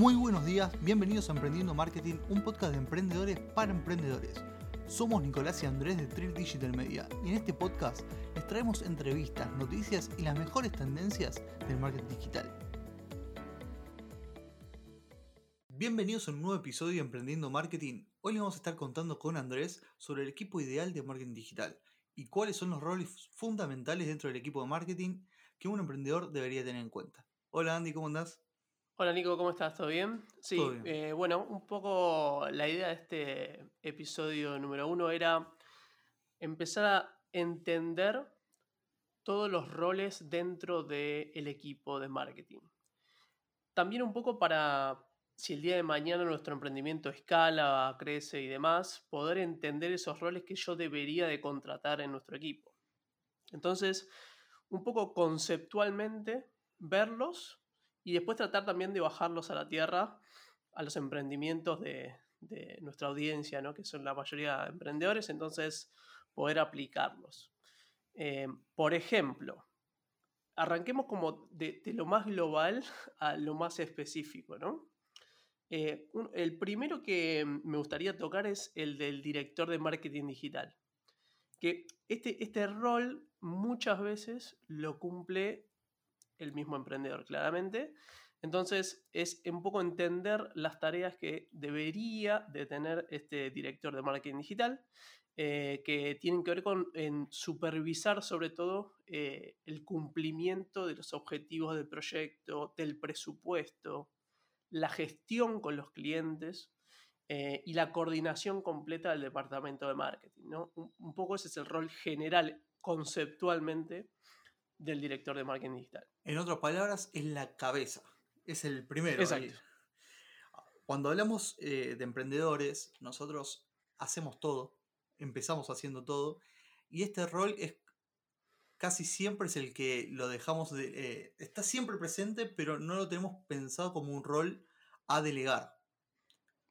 Muy buenos días, bienvenidos a Emprendiendo Marketing, un podcast de emprendedores para emprendedores. Somos Nicolás y Andrés de Trill Digital Media y en este podcast les traemos entrevistas, noticias y las mejores tendencias del marketing digital. Bienvenidos a un nuevo episodio de Emprendiendo Marketing. Hoy les vamos a estar contando con Andrés sobre el equipo ideal de marketing digital y cuáles son los roles fundamentales dentro del equipo de marketing que un emprendedor debería tener en cuenta. Hola Andy, ¿cómo andás? Hola Nico, ¿cómo estás? ¿Todo bien? Sí, eh, bueno, un poco la idea de este episodio número uno era empezar a entender todos los roles dentro del equipo de marketing. También un poco para, si el día de mañana nuestro emprendimiento escala, crece y demás, poder entender esos roles que yo debería de contratar en nuestro equipo. Entonces, un poco conceptualmente, verlos y después tratar también de bajarlos a la tierra, a los emprendimientos de, nuestra audiencia, ¿no? que son la mayoría de emprendedores, entonces poder aplicarlos. Eh, por ejemplo, arranquemos como de, lo más global a lo más específico, ¿no? Eh, el primero que me gustaría tocar es el del director de marketing digital. Que este, este rol muchas veces lo cumple el mismo emprendedor, claramente. Entonces es un poco entender las tareas que debería de tener este director de marketing digital, eh, que tienen que ver con supervisar sobre todo eh, el cumplimiento de los objetivos del proyecto, del presupuesto, la gestión con los clientes eh, y la coordinación completa del departamento de marketing. ¿no? Un, un poco ese es el rol general conceptualmente del director de marketing digital. En otras palabras, es la cabeza. Es el primero. Exacto. Cuando hablamos eh, de emprendedores, nosotros hacemos todo, empezamos haciendo todo, y este rol es casi siempre es el que lo dejamos de. Eh, está siempre presente, pero no lo tenemos pensado como un rol a delegar.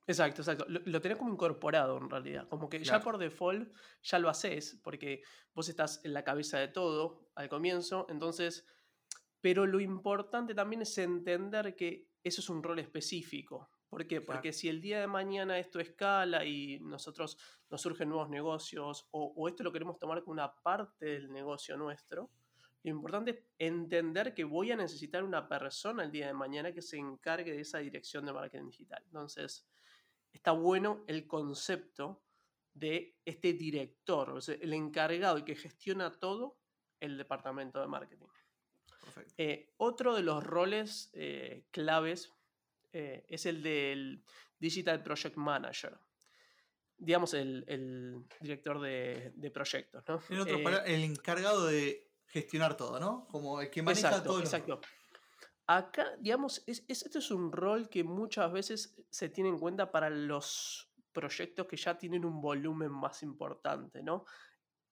Exacto, exacto. Lo, tenés como incorporado en realidad. Como que ya por default ya lo haces, porque vos estás en la cabeza de todo al comienzo. Entonces, pero lo importante también es entender que eso es un rol específico. ¿Por qué? Porque si el día de mañana esto escala y nosotros nos surgen nuevos negocios o, o esto lo queremos tomar como una parte del negocio nuestro, lo importante es entender que voy a necesitar una persona el día de mañana que se encargue de esa dirección de marketing digital. Entonces, está bueno el concepto de este director, o sea, el encargado y que gestiona todo el departamento de marketing. Eh, otro de los roles eh, claves eh, es el del Digital Project Manager. Digamos, el, director de, proyectos, ¿no? el encargado de gestionar todo, ¿no? Como el que maneja todo. Exacto. Acá, digamos, es, este es un rol que muchas veces se tiene en cuenta para los proyectos que ya tienen un volumen más importante, ¿no?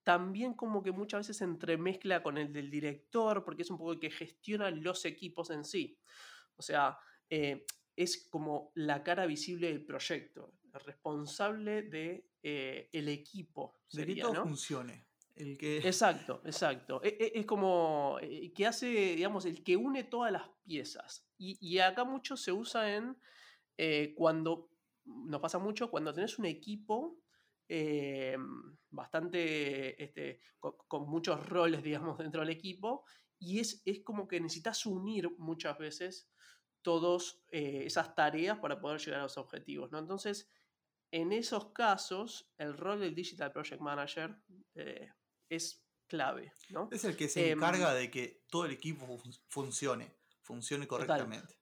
También como que muchas veces se entremezcla con el del director, porque es un poco el que gestiona los equipos en sí. O sea, eh, es como la cara visible del proyecto, el responsable de eh, el equipo. Sería, que todo funcione. Exacto, exacto. E, e, es, como eh, que hace, digamos, el que une todas las piezas. Y, acá mucho se usa en eh, cuando, nos pasa mucho, cuando tenés un equipo eh, bastante, este, con, muchos roles, digamos, dentro del equipo, y es, es como que necesitas unir muchas veces todas esas tareas para poder llegar a los objetivos, ¿no? Entonces, en esos casos, el rol del Digital Project Manager es clave, ¿no? Es el que se encarga em, de que todo el equipo funcione, funcione correctamente.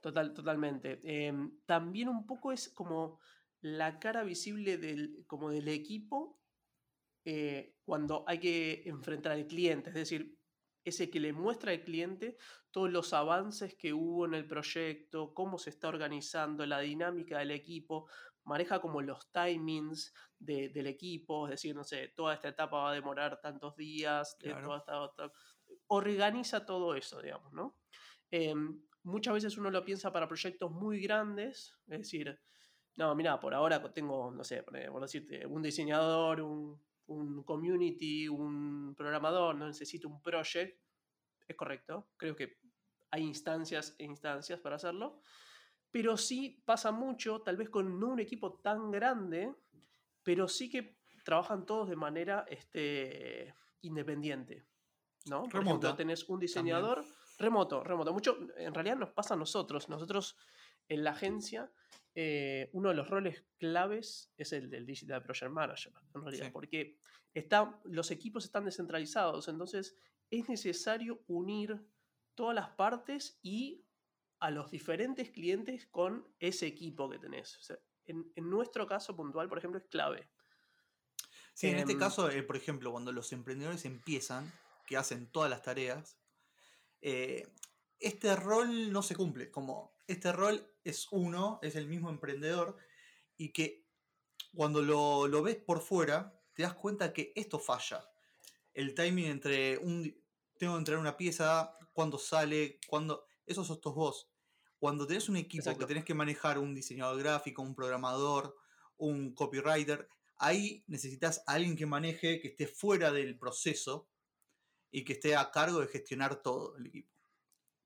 Total, totalmente. Em, también un poco es como la cara visible del, como del equipo eh, cuando hay que enfrentar al cliente, es decir, ese que le muestra al cliente todos los avances que hubo en el proyecto, cómo se está organizando, la dinámica del equipo, maneja como los timings del equipo, es decir, no sé, toda esta etapa va a demorar tantos días, eh, organiza todo eso, digamos, ¿no? Em, muchas veces uno lo piensa para proyectos muy grandes, es decir, no, mira, por ahora tengo, no sé, por decirte, un diseñador, un, un community, un programador, no necesito un project, es correcto, creo que hay instancias e instancias para hacerlo, pero sí pasa mucho, tal vez con no un equipo tan grande, pero sí que trabajan todos de manera este, independiente. ¿no? Por ejemplo, tenés un diseñador remoto, remoto. Mucho, en realidad nos pasa a nosotros. Nosotros en la agencia, eh, uno de los roles claves es el del Digital Project Manager, en realidad, porque está, los equipos están descentralizados, entonces es necesario unir todas las partes y a los diferentes clientes con ese equipo que tenés. en, nuestro caso puntual, por ejemplo, es clave. Sí, en este em, caso, eh, por ejemplo, cuando los emprendedores empiezan, que hacen todas las tareas, eh, este rol no se cumple. Como este rol es uno, es el mismo emprendedor, y que cuando lo, lo ves por fuera, te das cuenta que esto falla. El timing entre un. Tengo que entrar una pieza, cuándo sale, cuándo. Eso sos vos. Cuando tenés un equipo que tenés que manejar un diseñador gráfico, un programador, un copywriter, ahí necesitas a alguien que maneje, que esté fuera del proceso y que esté a cargo de gestionar todo el equipo.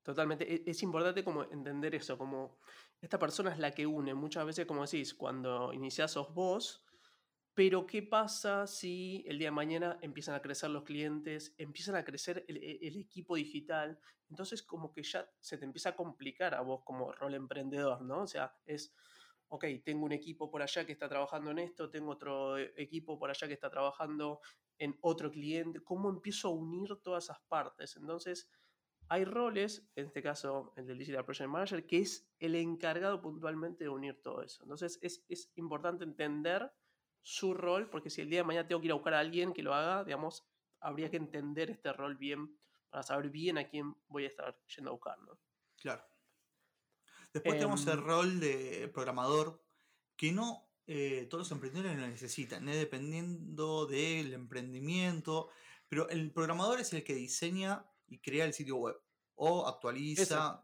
Totalmente. E, es importante como entender eso, como esta persona es la que une. Muchas veces, como decís, cuando iniciás sos vos, pero ¿qué pasa si el día de mañana empiezan a crecer los clientes, empiezan a crecer el, e, equipo digital? Entonces como que ya se te empieza a complicar a vos como rol emprendedor, ¿no? O sea, es, ok, tengo un equipo por allá que está trabajando en esto, tengo otro e, equipo por allá que está trabajando en otro cliente, ¿cómo empiezo a unir todas esas partes? Entonces, hay roles, en este caso el del Digital Project Manager, que es el encargado puntualmente de unir todo eso. Entonces, es, es importante entender su rol, porque si el día de mañana tengo que ir a buscar a alguien que lo haga, digamos, habría que entender este rol bien para saber bien a quién voy a estar yendo a buscar, ¿no? Claro. Después tenemos el em, rol de programador, que no eh, todos los emprendedores lo necesitan, ¿eh? dependiendo del emprendimiento, pero el programador es el que diseña y crea el sitio web, o actualiza.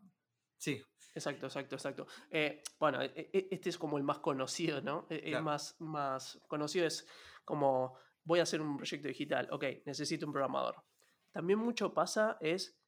Sí. Exacto, exacto, exacto. Eh, bueno, e, e, este es como el más conocido, ¿no? E, el más, más conocido es como voy a hacer un proyecto digital, ok, necesito un programador. También mucho pasa es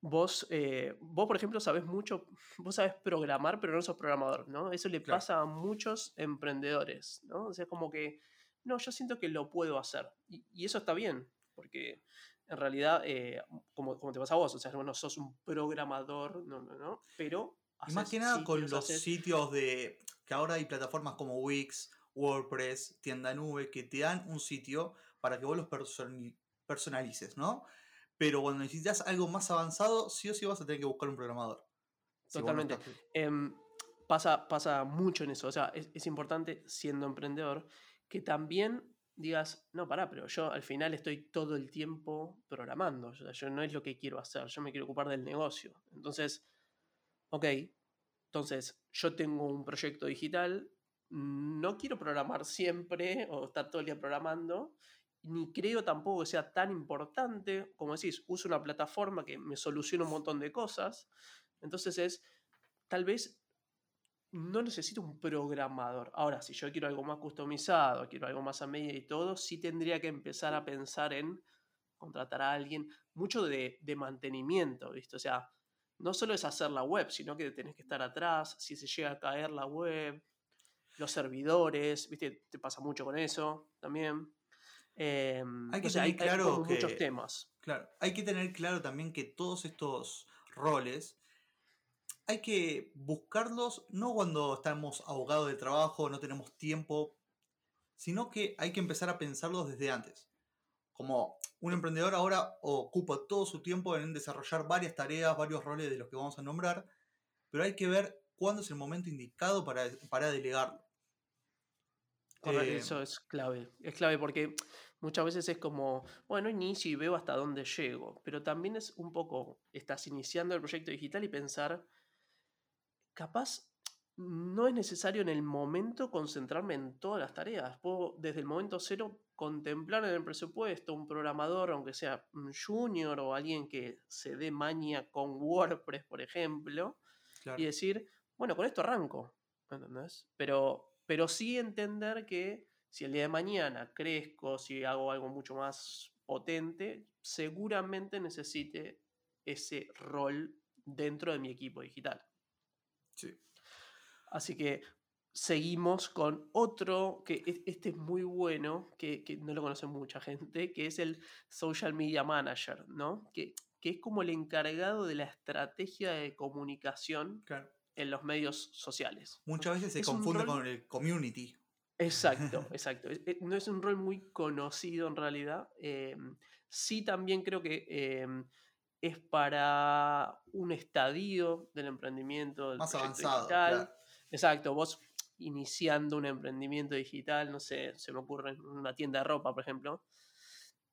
vos, eh, vos por ejemplo, sabes mucho, vos sabes programar, pero no sos programador, ¿no? Eso le pasa a muchos emprendedores, ¿no? O sea, como que, no, yo siento que lo puedo hacer. Y, y eso está bien, porque en realidad, eh, como, como, te pasa a vos, o sea, no sos un programador, no, no, no, pero... Más que nada con los sitios de... que ahora hay plataformas como Wix, WordPress, tienda nube, que te dan un sitio para que vos los personalices, ¿no? Pero cuando necesitas algo más avanzado, sí o sí vas a tener que buscar un programador. Totalmente. Em, pasa, pasa mucho en eso. O sea, es, es importante, siendo emprendedor, que también digas, no, pará, pero yo al final estoy todo el tiempo programando, o sea, yo no es lo que quiero hacer, yo me quiero ocupar del negocio. Entonces, ok, entonces yo tengo un proyecto digital, no quiero programar siempre o estar todo el día programando, ni creo tampoco que sea tan importante, como decís, uso una plataforma que me soluciona un montón de cosas, entonces es, tal vez no necesito un programador. Ahora, si yo quiero algo más customizado, quiero algo más a medida y todo, sí tendría que empezar a pensar en contratar a alguien, mucho de, mantenimiento, ¿viste? O sea, no solo es hacer la web, sino que tenés que estar atrás, si se llega a caer la web, los servidores, ¿viste? Te pasa mucho con eso también. Em, hay que tener claro muchos temas. Claro, hay que tener claro también que todos estos roles hay que buscarlos no cuando estamos ahogados de trabajo, no tenemos tiempo, sino que hay que empezar a pensarlos desde antes. Como un emprendedor ahora ocupa todo su tiempo en desarrollar varias tareas, varios roles de los que vamos a nombrar, pero hay que ver cuándo es el momento indicado para, para delegarlo. Eh, eso es clave, es clave porque muchas veces es como, bueno, inicio y veo hasta dónde llego, pero también es un poco, estás iniciando el proyecto digital y pensar, capaz no es necesario en el momento concentrarme en todas las tareas. Puedo desde el momento cero contemplar en el presupuesto un programador, aunque sea un junior o alguien que se dé maña con WordPress, por ejemplo, y decir, bueno, con esto arranco. ¿Entendés? Pero, pero sí entender que si el día de mañana crezco, si hago algo mucho más potente, seguramente necesite ese rol dentro de mi equipo digital. Así que seguimos con otro, que este es muy bueno, que, no lo conoce mucha gente, que es el Social Media Manager, ¿no? Que, que es como el encargado de la estrategia de comunicación en los medios sociales. Muchas veces se confunde con el community. Exacto, exacto. No es un rol muy conocido en realidad. Em, sí también creo que em, es para un estadio del emprendimiento. Más avanzado. Exacto, vos iniciando un emprendimiento digital, no sé, se me ocurre en una tienda de ropa, por ejemplo,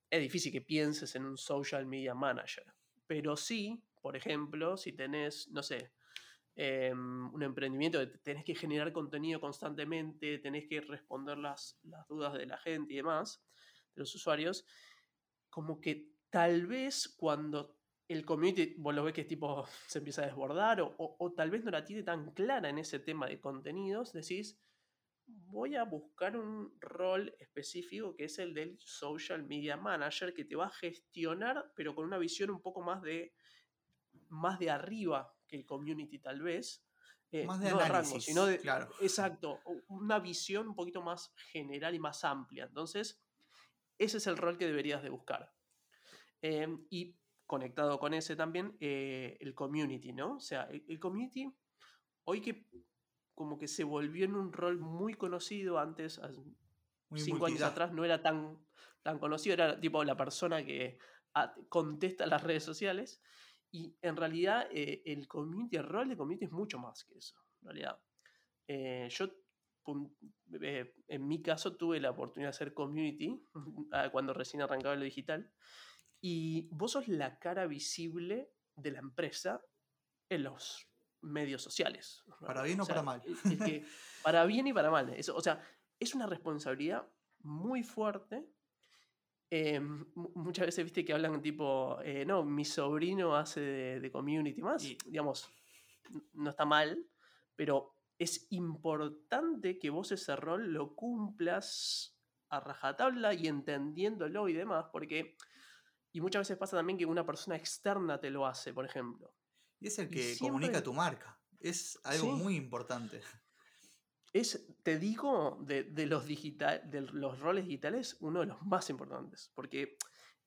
es difícil que pienses en un social media manager. Pero sí, por ejemplo, si tenés, no sé, em, un emprendimiento que tenés que generar contenido constantemente, tenés que responder las, las dudas de la gente y demás, de los usuarios, como que tal vez cuando el community, vos lo ves que tipo se empieza a desbordar o, tal vez no la tiene tan clara en ese tema de contenidos, decís, voy a buscar un rol específico que es el del social media manager que te va a gestionar, pero con una visión un poco más de, más de arriba que el community tal vez. Eh, más de análisis, sino de, claro. Exacto, una visión un poquito más general y más amplia. Entonces, ese es el rol que deberías de buscar. Em, y conectado con ese también, eh, el community, ¿no? O sea, el, community, hoy que como que se volvió en un rol muy conocido antes, cinco años atrás no era tan, tan conocido, era tipo la persona que contesta las redes sociales. Y en realidad eh, el community, el rol de community es mucho más que eso, en realidad. Eh, yo, en mi caso, tuve la oportunidad de hacer community ah, cuando recién arrancaba lo digital. Y vos sos la cara visible de la empresa en los medios sociales. Para bien o, para mal. para bien y para mal. Eso, o sea, es una responsabilidad muy fuerte. Em, muchas veces viste que hablan tipo, eh, no, mi sobrino hace de, community más. Y, digamos, no está mal, pero es importante que vos ese rol lo cumplas a rajatabla y entendiéndolo y demás, porque y muchas veces pasa también que una persona externa te lo hace, por ejemplo. Y es el que comunica tu marca. Es algo muy importante. Es, te digo, de, los digital, de los roles digitales, uno de los más importantes. Porque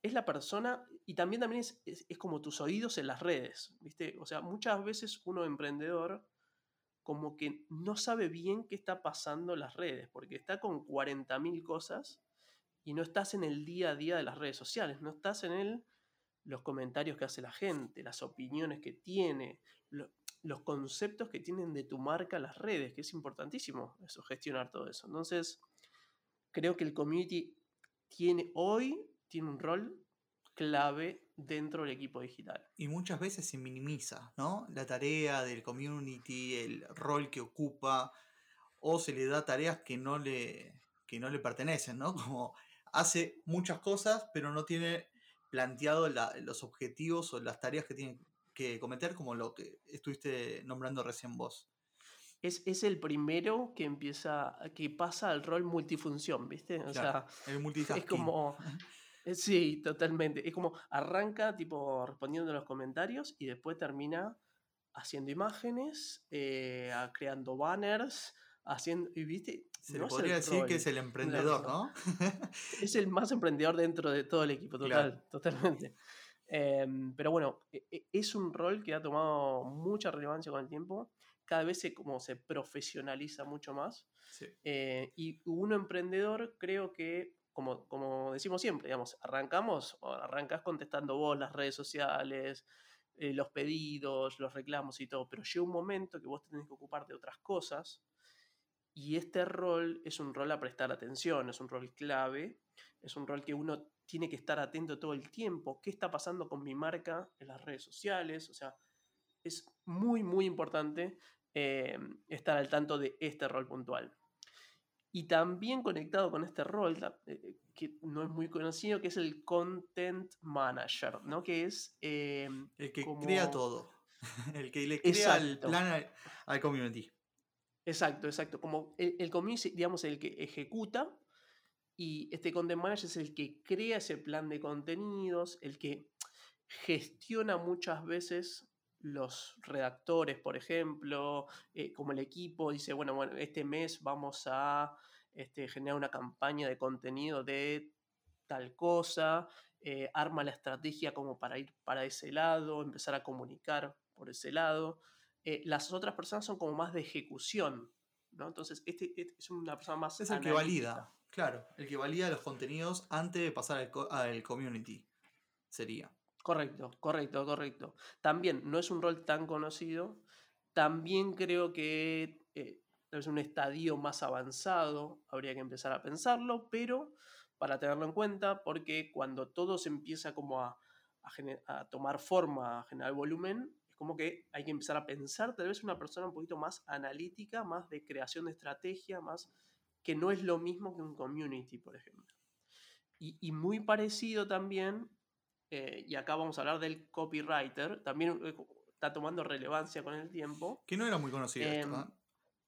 es la persona y también, también es, es, como tus oídos en las redes. ¿viste? O sea, muchas veces uno emprendedor como que no sabe bien qué está pasando en las redes, porque está con 40.000 cosas y no estás en el día a día de las redes sociales, no estás en el, los comentarios que hace la gente, las opiniones que tiene, los conceptos que tienen de tu marca las redes, que es importantísimo eso, gestionar todo eso. Entonces, creo que el community tiene hoy, tiene un rol clave dentro del equipo digital. Y muchas veces se minimiza, ¿no? La tarea del community, el rol que ocupa, o se le da tareas que no le, que no le pertenecen, ¿no? Como hace muchas cosas, pero no tiene planteado los objetivos o las tareas que tiene que cometer, como lo que estuviste nombrando recién vos. Es, es el primero que empieza, que pasa al rol multifunción, ¿viste? O sea, es como. Eh, sí, totalmente. Es como arranca, tipo, respondiendo a los comentarios y después termina haciendo imágenes, eh, creando banners, haciendo. Y viste, se podría decir que es el emprendedor, ¿no? es el más emprendedor dentro de todo el equipo, total, totalmente. Em, pero bueno, e, e, es un rol que ha tomado mucha relevancia con el tiempo. Cada vez se, como se profesionaliza mucho más. Eh, y uno emprendedor creo que, como, como decimos siempre, digamos, arrancamos, arrancas contestando vos las redes sociales, eh, los pedidos, los reclamos y todo, pero llega un momento que vos tenés que ocuparte de otras cosas y este rol es un rol a prestar atención, es un rol clave, es un rol que uno tiene que estar atento todo el tiempo. ¿Qué está pasando con mi marca en las redes sociales? O sea, es muy, muy importante eh, estar al tanto de este rol puntual. Y también conectado con este rol, eh, que no es muy conocido, que es el Content Manager, ¿no? Que es... Eh, el que crea todo. el que le crea el plan al community. Exacto, exacto. Como el, el community, digamos, el que ejecuta y este content manager es el que crea ese plan de contenidos, el que gestiona muchas veces los redactores, por ejemplo, eh, como el equipo dice, bueno, bueno, este mes vamos a este, generar una campaña de contenido de tal cosa, eh, arma la estrategia como para ir para ese lado, empezar a comunicar por ese lado. Eh, las otras personas son como más de ejecución, ¿no? Entonces, este, este es una persona más... Es el que valida, claro, el que valida los contenidos antes de pasar al, al community, sería. Correcto, correcto, correcto. También no es un rol tan conocido. También creo que eh, es un estadio más avanzado, habría que empezar a pensarlo, pero para tenerlo en cuenta, porque cuando todo se empieza como a, a, tomar forma, a generar volumen, como que hay que empezar a pensar, tal vez una persona un poquito más analítica, más de creación de estrategia, más que no es lo mismo que un community, por ejemplo. Y, y muy parecido también eh, y acá vamos a hablar del copywriter, también eh, está tomando relevancia con el tiempo. Que no era muy conocido esto, em,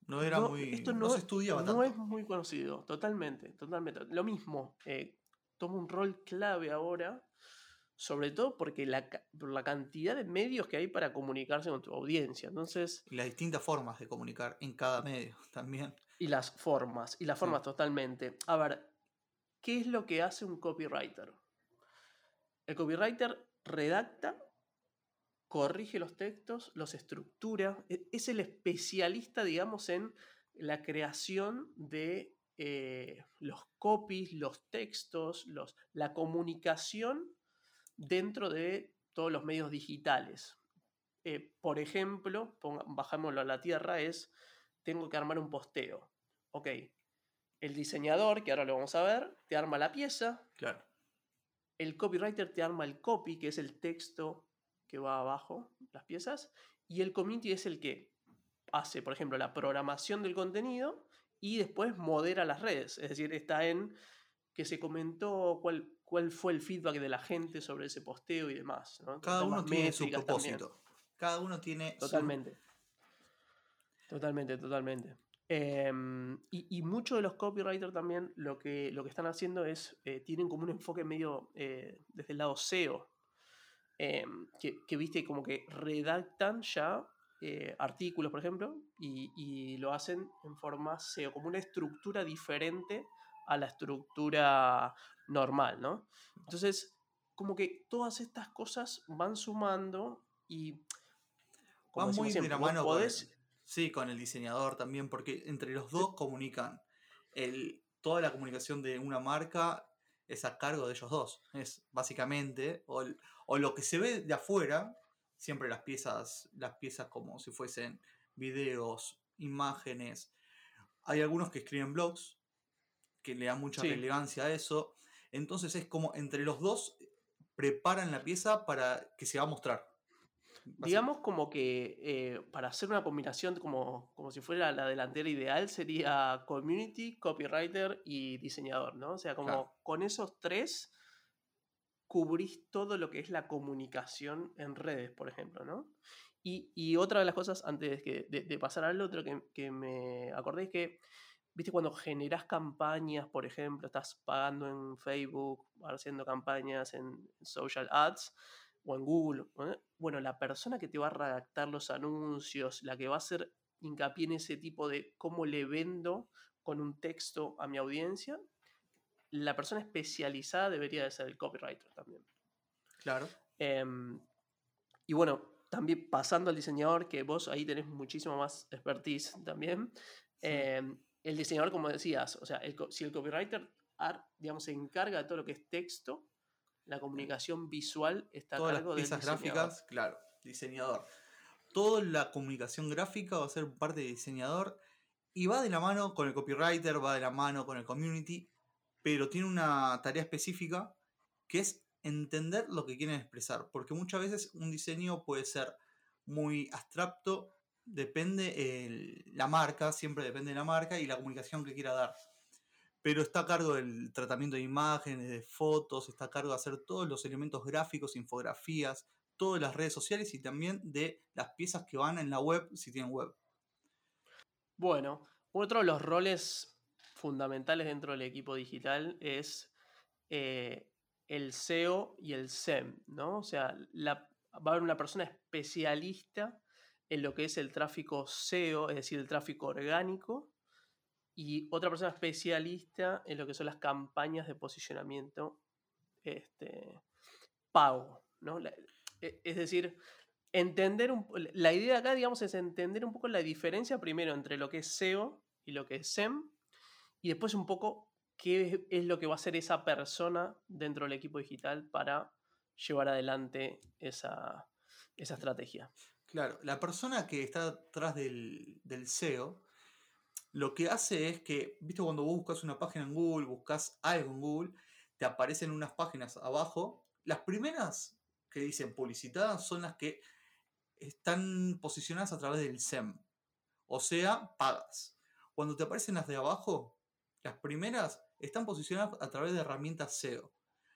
No era muy. Esto no, se estudiaba tanto. No es muy conocido, totalmente, totalmente. Lo mismo, eh, toma un rol clave ahora, sobre todo porque la, por la cantidad de medios que hay para comunicarse con tu audiencia. Entonces. Y las distintas formas de comunicar en cada medio también. Y las formas, y las formas totalmente. A ver, ¿qué es lo que hace un copywriter? El copywriter redacta, corrige los textos, los estructura, e, es el especialista, digamos, en la creación de eh, los copies, los textos, los, la comunicación dentro de todos los medios digitales. Eh, por ejemplo, bajámoslo a la tierra, es, tengo que armar un posteo. Ok, el diseñador, que ahora lo vamos a ver, te arma la pieza. Claro el copywriter te arma el copy, que es el texto que va abajo, las piezas, y el community es el que hace, por ejemplo, la programación del contenido y después modera las redes. Es decir, está en que se comentó cuál, cuál fue el feedback de la gente sobre ese posteo y demás. Cada uno tiene su propósito. Cada uno tiene Totalmente. Totalmente, totalmente. Em, y, muchos de los copywriters también lo que, lo que están haciendo es, eh, tienen como un enfoque medio eh, desde el lado SEO, em, que, viste como que redactan ya eh, artículos, por ejemplo, y, y, lo hacen en forma SEO, como una estructura diferente a la estructura normal, ¿no? Entonces, como que todas estas cosas van sumando y... Van muy de la mano Sí, con el diseñador también, porque entre los dos comunican. El, toda la comunicación de una marca es a cargo de ellos dos. Es básicamente, o, lo que se ve de afuera, siempre las piezas, las piezas como si fuesen videos, imágenes. Hay algunos que escriben blogs, que le dan mucha relevancia a eso. Entonces es como entre los dos preparan la pieza para que se va a mostrar. Digamos como que eh, para hacer una combinación como, como si fuera la delantera ideal sería community, copywriter y diseñador, ¿no? O sea, como con esos tres cubrís todo lo que es la comunicación en redes, por ejemplo, ¿no? Y, otra de las cosas, antes de, de, pasar al otro, que, que me acordé es que, viste, cuando generás campañas, por ejemplo, estás pagando en Facebook, haciendo campañas en social ads, o en Google, ¿eh? bueno, la persona que te va a redactar los anuncios, la que va a hacer hincapié en ese tipo de cómo le vendo con un texto a mi audiencia, la persona especializada debería de ser el copywriter también. Claro. Em, y bueno, también pasando al diseñador, que vos ahí tenés muchísimo más expertise también. Em, el diseñador, como decías, o sea, si el copywriter, digamos, se encarga de todo lo que es texto, la comunicación visual está Todas a cargo las piezas gráficas, claro, diseñador. Toda la comunicación gráfica va a ser parte de diseñador y va de la mano con el copywriter, va de la mano con el community, pero tiene una tarea específica que es entender lo que quieren expresar, porque muchas veces un diseño puede ser muy abstracto, depende la marca, siempre depende de la marca y la comunicación que quiera dar pero está a cargo del tratamiento de imágenes, de fotos, está a cargo de hacer todos los elementos gráficos, infografías, todas las redes sociales y también de las piezas que van en la web si tienen web. Bueno, otro de los roles fundamentales dentro del equipo digital es eh, el SEO y el SEM, ¿no? O sea, va a haber una persona especialista en lo que es el tráfico SEO, es decir, el tráfico orgánico, y otra persona especialista en lo que son las campañas de posicionamiento este, pago. ¿no? E, es decir, entender un, la idea acá, digamos, es entender un poco la diferencia primero entre lo que es SEO y lo que es SEM, y después un poco qué es lo que va a hacer esa persona dentro del equipo digital para llevar adelante esa, estrategia. Claro, la persona que está atrás del, del, SEO, lo que hace es que, viste, cuando vos buscas una página en Google, buscas algo en Google, te aparecen unas páginas abajo. Las primeras que dicen publicitadas son las que están posicionadas a través del SEM, o sea, pagas. Cuando te aparecen las de abajo, las primeras están posicionadas a través de herramientas SEO.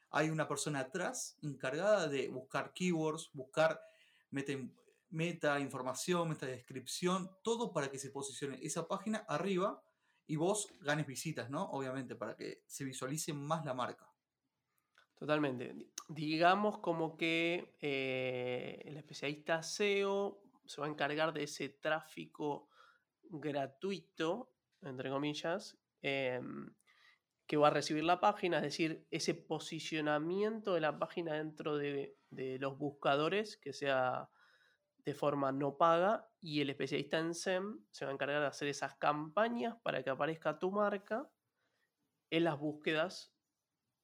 Hay una persona atrás encargada de buscar keywords, buscar meta, información, meta descripción, todo para que se posicione esa página arriba y vos ganes visitas, ¿no? Obviamente, para que se visualice más la marca. Totalmente. Digamos como que eh, el especialista SEO se va a encargar de ese tráfico gratuito, entre comillas, em, que va a recibir la página, es decir, ese posicionamiento de la página dentro de, los buscadores, que sea de forma no paga, y el especialista en SEM se va a encargar de hacer esas campañas para que aparezca tu marca en las búsquedas,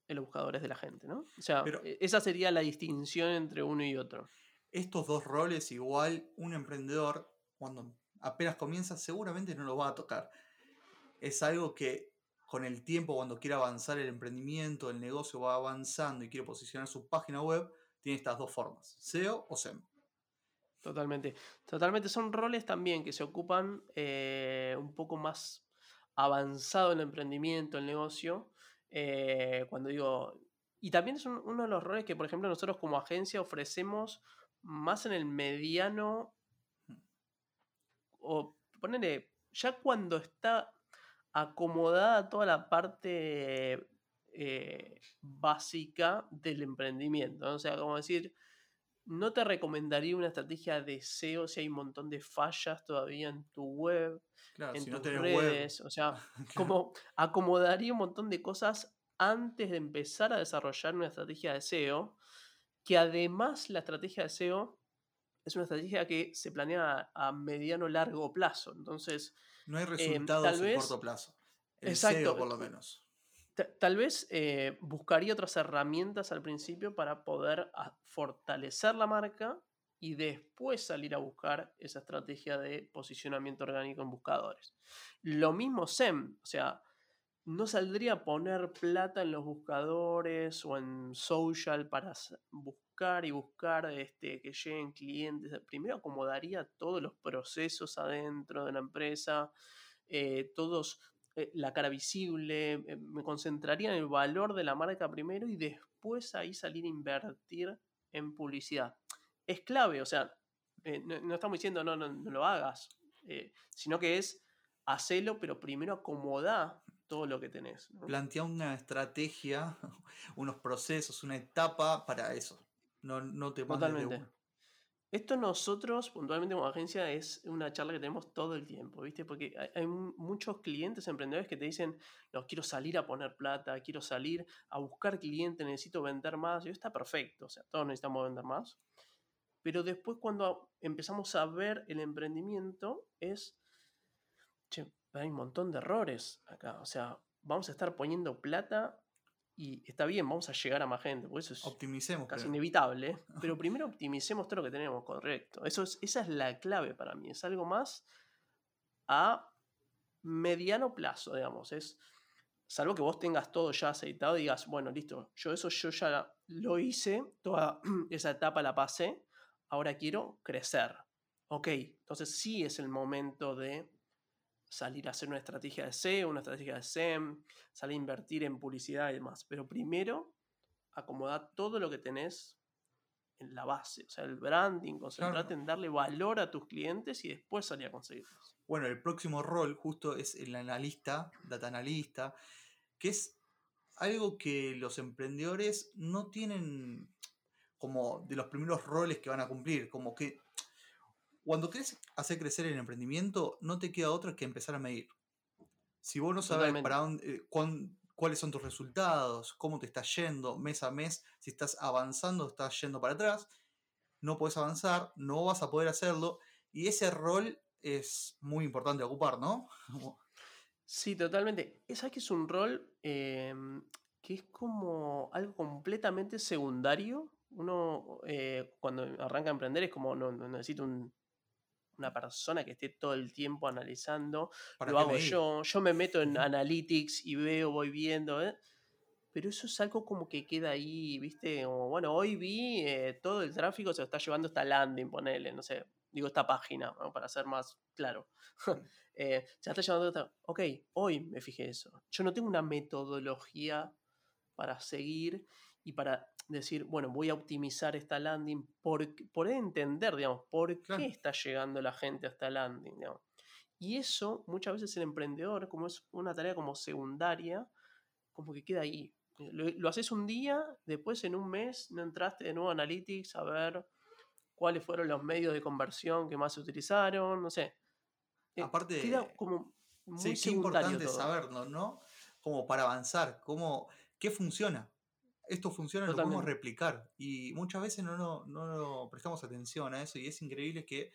en los buscadores de la gente, ¿no? O sea, e, esa sería la distinción entre uno y otro. Estos dos roles, igual, un emprendedor, cuando apenas comienza, seguramente no lo va a tocar. Es algo que con el tiempo, cuando quiere avanzar el emprendimiento, el negocio va avanzando y quiere posicionar su página web, tiene estas dos formas, SEO o SEM. Totalmente. Totalmente. Son roles también que se ocupan eh, un poco más avanzado en el emprendimiento, el negocio. Eh, cuando digo. Y también es uno de los roles que, por ejemplo, nosotros como agencia ofrecemos más en el mediano. O ponerle. Ya cuando está acomodada toda la parte eh, básica del emprendimiento. O sea, como decir, no te recomendaría una estrategia de SEO si hay un montón de fallas todavía en tu web, en tus redes. O sea, como acomodaría un montón de cosas antes de empezar a desarrollar una estrategia de SEO, que además la estrategia de SEO es una estrategia que se planea a, mediano largo plazo. Entonces, no hay em, resultados en corto plazo. exacto, por lo menos. Tal vez eh, buscaría otras herramientas al principio para poder ah, fortalecer la marca y después salir a buscar esa estrategia de posicionamiento orgánico en buscadores. Lo mismo SEM, o sea, no saldría a poner plata en los buscadores o en social para buscar y buscar este, que lleguen clientes. Primero acomodaría todos los procesos adentro de la empresa, eh, todos eh, la cara visible, eh, me concentraría en el valor de la marca primero y después ahí salir a invertir en publicidad. Es clave, o sea, no, estamos diciendo no, no, lo hagas, sino que es hacerlo, pero primero acomoda todo lo que tenés. Plantea una estrategia, unos procesos, una etapa para eso. No, no te Totalmente. Esto nosotros, puntualmente como agencia, es una charla que tenemos todo el tiempo, ¿viste? Porque hay, muchos clientes emprendedores que te dicen, no, quiero salir a poner plata, quiero salir a buscar clientes, necesito vender más. Y está perfecto, o sea, todos necesitamos vender más. Pero después cuando empezamos a ver el emprendimiento es, che, hay un montón de errores acá. O sea, vamos a estar poniendo plata y está bien, vamos a llegar a más gente, por eso es Optimicemos, casi inevitable. Pero primero optimicemos todo lo que tenemos, correcto. Eso es, esa es la clave para mí. Es algo más a mediano plazo, digamos. Es, salvo que vos tengas todo ya aceitado y digas, bueno, listo, yo eso yo ya lo hice, toda esa etapa la pasé, ahora quiero crecer. Ok, entonces sí es el momento de salir a hacer una estrategia de SEO, una estrategia de SEM, salir a invertir en publicidad y demás. Pero primero, acomodar todo lo que tenés en la base, o sea, el branding, concentrate en darle valor a tus clientes y después salir a conseguirlos. Bueno, el próximo rol justo es el analista, data analista, que es algo que los emprendedores no tienen como de los primeros roles que van a cumplir, como que cuando querés hacer crecer el emprendimiento, no te queda otra que empezar a medir. Si vos no sabes para dónde, eh, cuáles son tus resultados, cómo te está yendo mes a mes, si estás avanzando o estás yendo para atrás, no puedes avanzar, no vas a poder hacerlo. Y ese rol es muy importante ocupar, ¿no? Sí, totalmente. Esa que es un rol em, que es como algo completamente secundario. Uno eh, cuando arranca a emprender es como no, no necesito una persona que esté todo el tiempo analizando. lo hago yo. Yo me meto en analytics y veo, voy viendo. ¿eh? Pero eso es algo como que queda ahí, ¿viste? Como, bueno, hoy vi eh, todo el tráfico se lo está llevando esta landing, ponele, no sé, digo esta página, para ser más claro. eh, se está llevando esta... Ok, hoy me fijé eso. Yo no tengo una metodología para seguir y para decir, bueno, voy a optimizar esta landing por, por entender, digamos, por qué está llegando la gente a esta landing, digamos. Y eso muchas veces el emprendedor, como es una tarea como secundaria, como que queda ahí. Lo, haces un día, después en un mes no entraste de nuevo a Analytics a ver cuáles fueron los medios de conversión que más se utilizaron, no sé. Eh, Aparte, queda como muy sí, importante saberlo, ¿no? Como para avanzar, cómo, qué funciona esto funciona, lo podemos replicar. Y muchas veces no, no, no, prestamos atención a eso y es increíble que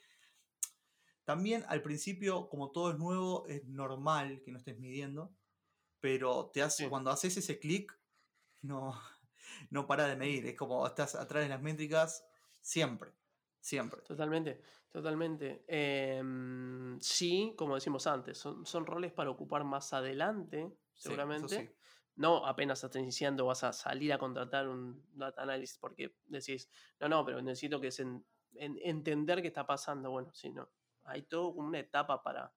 también al principio, como todo es nuevo, es normal que no estés midiendo, pero te hace, cuando haces ese clic, no, no para de medir. Es como estás atrás de las métricas siempre, siempre. Totalmente, totalmente. Em, sí, como decimos antes, son, son roles para ocupar más adelante, seguramente no apenas estás iniciando vas a salir a contratar un data analyst porque decís, no, no, pero necesito que se entender qué está pasando. Bueno, sí, no. Hay todo una etapa para,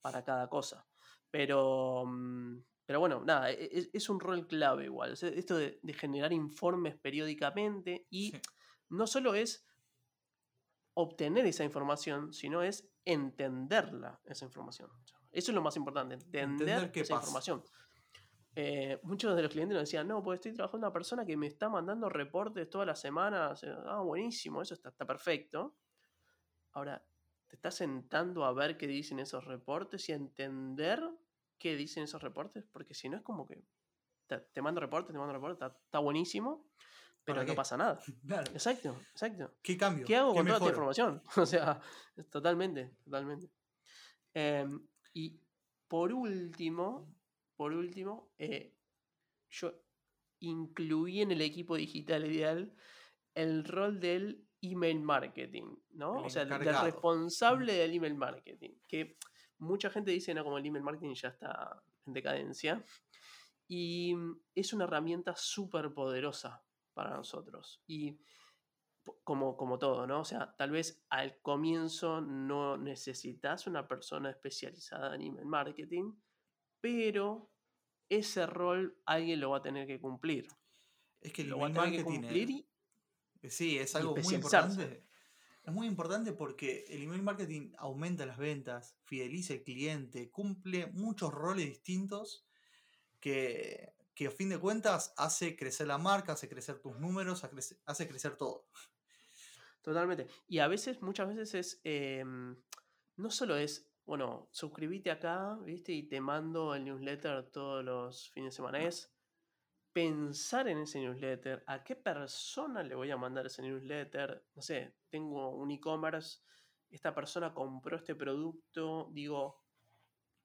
para cada cosa. Pero, mm, pero bueno, nada, e, e, es, un rol clave igual. Esto de, generar informes periódicamente y no solo es obtener esa información, sino es entenderla, esa información. Eso es lo más importante, entender, esa información. Eh, muchos de los clientes nos decían, no, pues estoy trabajando con una persona que me está mandando reportes todas las semanas. Ah, buenísimo, eso está, perfecto. Ahora, te estás sentando a ver qué dicen esos reportes y a entender qué dicen esos reportes, porque si no es como que te, mando reportes, te mando reportes, está, buenísimo, pero no pasa nada. Exacto, exacto. ¿Qué cambio? ¿Qué hago con toda esta información? o sea, totalmente, totalmente. Em, y por último, por último, eh, yo incluí en el equipo digital ideal el rol del email marketing, ¿no? o sea, del responsable del email marketing, que mucha gente dice, no, como el email marketing ya está en decadencia, y es una herramienta súper poderosa para nosotros. Y como, como todo, ¿no? O sea, tal vez al comienzo no necesitas una persona especializada en email marketing, pero ese rol alguien lo va a tener que cumplir. Es que lo va a tener que cumplir y, Sí, es algo muy importante. Es muy importante porque el email marketing aumenta las ventas, fideliza al cliente, cumple muchos roles distintos que, que a fin de cuentas hace crecer la marca, hace crecer tus números, hace crecer todo. Totalmente. Y a veces, muchas veces es, em, no solo es bueno, suscríbete acá, ¿viste? Y te mando el newsletter todos los fines de semana. Es pensar en ese newsletter, a qué persona le voy a mandar ese newsletter. No sé, tengo un e-commerce, esta persona compró este producto, digo,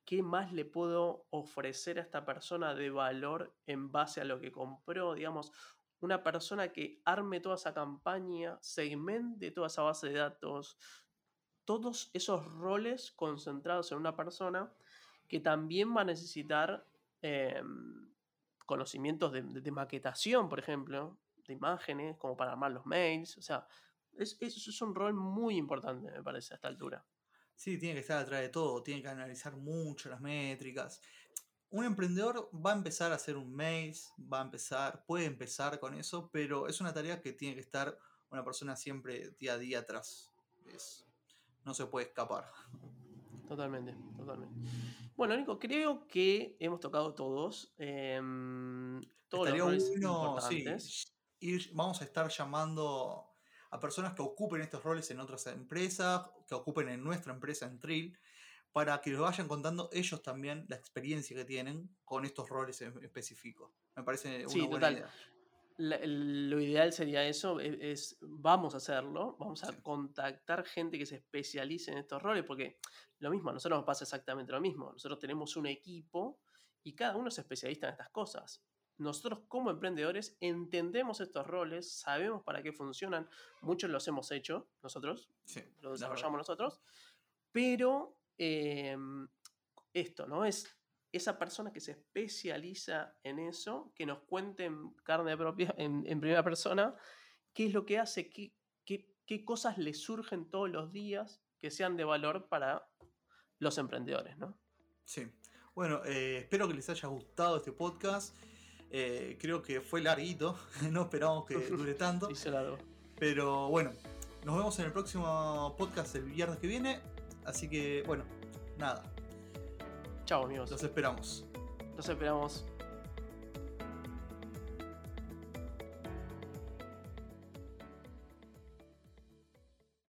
¿qué más le puedo ofrecer a esta persona de valor en base a lo que compró? Digamos, una persona que arme toda esa campaña, segmente toda esa base de datos, todos esos roles concentrados en una persona que también va a necesitar em, conocimientos de, maquetación, por ejemplo, de imágenes, como para armar los mails. O sea, es, es, un rol muy importante, me parece, a esta altura. Sí, tiene que estar atrás de todo, tiene que analizar mucho las métricas. Un emprendedor va a empezar a hacer un mail, va a empezar, puede empezar con eso, pero es una tarea que tiene que estar una persona siempre día a día atrás. No se puede escapar. Totalmente, totalmente. Bueno, Nico, creo que hemos tocado todos. Eh, todos los importantes. ir, vamos a estar llamando a personas que ocupen estos roles en otras empresas, que ocupen en nuestra empresa en Trill, para que les vayan contando ellos también la experiencia que tienen con estos roles específicos. Me parece una buena total. idea lo ideal sería eso, e, es, vamos a hacerlo, vamos a contactar gente que se especialice en estos roles, porque lo mismo, a nosotros nos pasa exactamente lo mismo, nosotros tenemos un equipo y cada uno es especialista en estas cosas. Nosotros como emprendedores entendemos estos roles, sabemos para qué funcionan, muchos los hemos hecho nosotros, lo desarrollamos nosotros, pero em, esto, ¿no? Es esa persona que se especializa en eso, que nos cuente en carne propia, en, primera persona, qué es lo que hace, qué, qué, cosas le surgen todos los días que sean de valor para los emprendedores, ¿no? Sí. Bueno, eh, espero que les haya gustado este podcast. Eh, creo que fue larguito, no esperamos que dure tanto. Pero bueno, nos vemos en el próximo podcast el viernes que viene. Así que bueno, nada. Chao amigos. Los esperamos. Los esperamos.